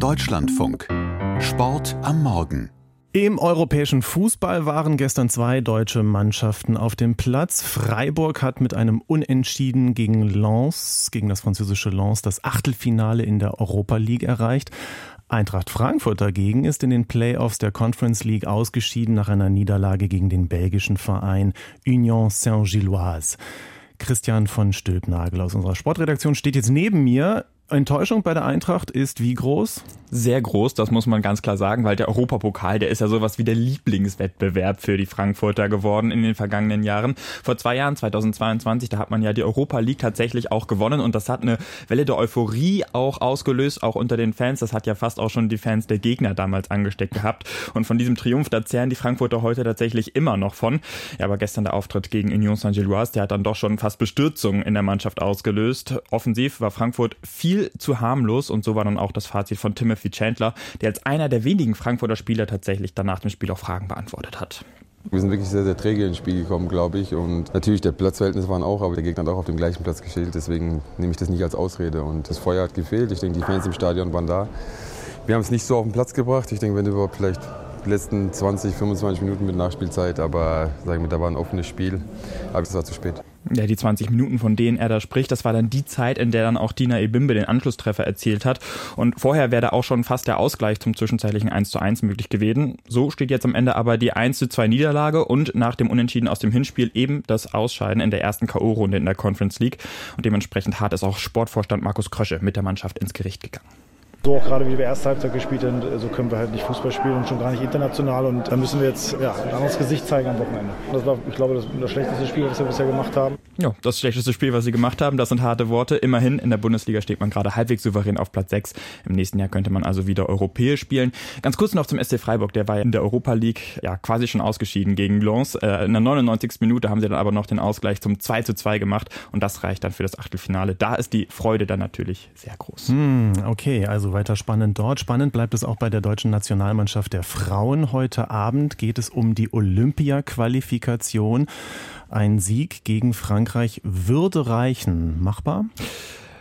Deutschlandfunk. Sport am Morgen. Im europäischen Fußball waren gestern zwei deutsche Mannschaften auf dem Platz. Freiburg hat mit einem Unentschieden gegen Lens, gegen das französische Lens, das Achtelfinale in der Europa League erreicht. Eintracht Frankfurt dagegen ist in den Playoffs der Conference League ausgeschieden nach einer Niederlage gegen den belgischen Verein Union Saint-Gilloise. Christian von Stülpnagel aus unserer Sportredaktion steht jetzt neben mir. Enttäuschung bei der Eintracht ist wie groß? Sehr groß, das muss man ganz klar sagen, weil der Europapokal, der ist ja sowas wie der Lieblingswettbewerb für die Frankfurter geworden in den vergangenen Jahren. Vor zwei Jahren, 2022, da hat man ja die Europa League tatsächlich auch gewonnen und das hat eine Welle der Euphorie auch ausgelöst, auch unter den Fans. Das hat ja fast auch schon die Fans der Gegner damals angesteckt gehabt. Und von diesem Triumph, da zehren die Frankfurter heute tatsächlich immer noch von. Ja, aber gestern der Auftritt gegen Union Saint-Gilloise, der hat dann doch schon fast Bestürzung in der Mannschaft ausgelöst. Offensiv war Frankfurt viel viel zu harmlos und so war dann auch das Fazit von Timothy Chandler, der als einer der wenigen Frankfurter Spieler tatsächlich dann nach dem Spiel auch Fragen beantwortet hat. Wir sind wirklich sehr, sehr träge ins Spiel gekommen, glaube ich. Und natürlich, der Platzverhältnis waren auch, aber der Gegner hat auch auf dem gleichen Platz gespielt. Deswegen nehme ich das nicht als Ausrede. Und das Feuer hat gefehlt. Ich denke, die Fans im Stadion waren da. Wir haben es nicht so auf den Platz gebracht. Ich denke, wenn überhaupt vielleicht die letzten 20, 25 Minuten mit Nachspielzeit, aber sagen wir, da war ein offenes Spiel. Aber es war zu spät. Ja, die 20 Minuten, von denen er da spricht, das war dann die Zeit, in der dann auch Dina Ebimbe den Anschlusstreffer erzielt hat. Und vorher wäre da auch schon fast der Ausgleich zum zwischenzeitlichen 1 zu 1 möglich gewesen. So steht jetzt am Ende aber die 1 zu 2 Niederlage und nach dem Unentschieden aus dem Hinspiel eben das Ausscheiden in der ersten K.O.-Runde in der Conference League. Und dementsprechend hart ist auch Sportvorstand Markus Krösche mit der Mannschaft ins Gericht gegangen. So auch gerade wie wir erste Halbzeit gespielt haben, so können wir halt nicht Fußball spielen und schon gar nicht international. Und da müssen wir jetzt ja, ein anderes Gesicht zeigen am Wochenende. Das war, ich glaube, das, das schlechteste Spiel, was wir bisher gemacht haben. Ja, das schlechteste Spiel, was sie gemacht haben, das sind harte Worte. Immerhin, in der Bundesliga steht man gerade halbwegs souverän auf Platz 6. Im nächsten Jahr könnte man also wieder europäisch spielen. Ganz kurz noch zum SC Freiburg, der war ja in der Europa League ja quasi schon ausgeschieden gegen Lens. Äh, in der 99. Minute haben sie dann aber noch den Ausgleich zum 2 zu 2 gemacht und das reicht dann für das Achtelfinale. Da ist die Freude dann natürlich sehr groß. Hm, okay, also weiter spannend dort. Spannend bleibt es auch bei der deutschen Nationalmannschaft der Frauen. Heute Abend geht es um die Olympia-Qualifikation. Ein Sieg gegen Frankreich würde reichen. Machbar?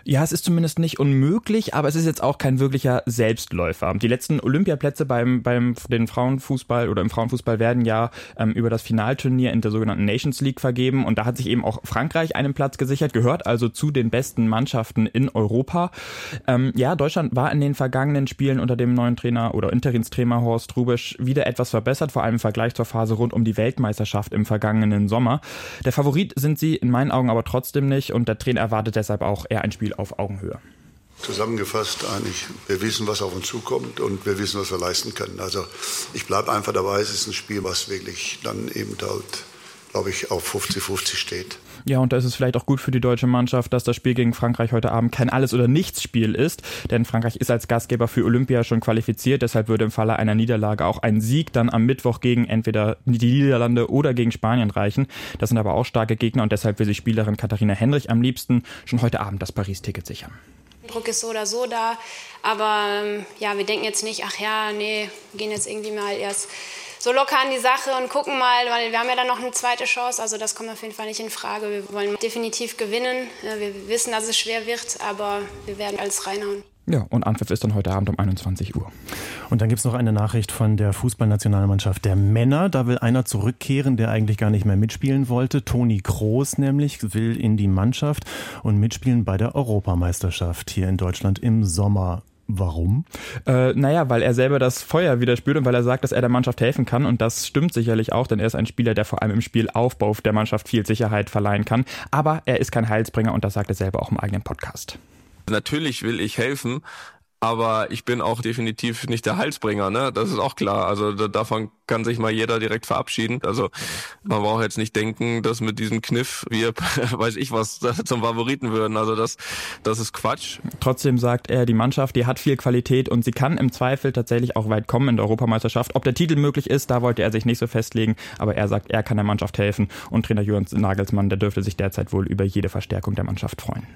Ja, es ist zumindest nicht unmöglich, aber es ist jetzt auch kein wirklicher Selbstläufer. Die letzten Olympiaplätze beim, beim den Frauenfußball oder im Frauenfußball werden ja ähm, über das Finalturnier in der sogenannten Nations League vergeben und da hat sich eben auch Frankreich einen Platz gesichert, gehört also zu den besten Mannschaften in Europa. Ähm, ja, Deutschland war in den vergangenen Spielen unter dem neuen Trainer oder Interimstrainer Horst Rubisch wieder etwas verbessert, vor allem im Vergleich zur Phase rund um die Weltmeisterschaft im vergangenen Sommer. Der Favorit sind sie in meinen Augen aber trotzdem nicht und der Trainer erwartet deshalb auch eher ein Spiel Spiel auf Augenhöhe. Zusammengefasst eigentlich, wir wissen, was auf uns zukommt und wir wissen, was wir leisten können. Also ich bleibe einfach dabei, es ist ein Spiel, was wirklich dann eben dort, glaube ich, auf 50-50 steht. Ja, und da ist es vielleicht auch gut für die deutsche Mannschaft, dass das Spiel gegen Frankreich heute Abend kein Alles- oder Nichts-Spiel ist, denn Frankreich ist als Gastgeber für Olympia schon qualifiziert, deshalb würde im Falle einer Niederlage auch ein Sieg dann am Mittwoch gegen entweder die Niederlande oder gegen Spanien reichen. Das sind aber auch starke Gegner und deshalb will sich Spielerin Katharina Henrich am liebsten schon heute Abend das Paris-Ticket sichern. Druck ist so oder so da, aber ähm, ja, wir denken jetzt nicht, ach ja, nee, wir gehen jetzt irgendwie mal erst so locker an die Sache und gucken mal, weil wir haben ja dann noch eine zweite Chance. Also das kommt auf jeden Fall nicht in Frage. Wir wollen definitiv gewinnen. Wir wissen, dass es schwer wird, aber wir werden alles reinhauen. Ja, und Anpfiff ist dann heute Abend um 21 Uhr. Und dann gibt es noch eine Nachricht von der Fußballnationalmannschaft der Männer. Da will einer zurückkehren, der eigentlich gar nicht mehr mitspielen wollte. Toni Kroos nämlich will in die Mannschaft und mitspielen bei der Europameisterschaft hier in Deutschland im Sommer. Warum? Äh, naja, weil er selber das Feuer wieder spürt und weil er sagt, dass er der Mannschaft helfen kann. Und das stimmt sicherlich auch, denn er ist ein Spieler, der vor allem im Spielaufbau der Mannschaft viel Sicherheit verleihen kann. Aber er ist kein Heilsbringer und das sagt er selber auch im eigenen Podcast. Natürlich will ich helfen, aber ich bin auch definitiv nicht der Heilsbringer, ne? Das ist auch klar. Also da, davon kann sich mal jeder direkt verabschieden. Also man braucht jetzt nicht denken, dass mit diesem Kniff wir, weiß ich was, zum Favoriten würden. Also das, das ist Quatsch. Trotzdem sagt er, die Mannschaft, die hat viel Qualität und sie kann im Zweifel tatsächlich auch weit kommen in der Europameisterschaft. Ob der Titel möglich ist, da wollte er sich nicht so festlegen, aber er sagt, er kann der Mannschaft helfen und Trainer Jürgen Nagelsmann, der dürfte sich derzeit wohl über jede Verstärkung der Mannschaft freuen.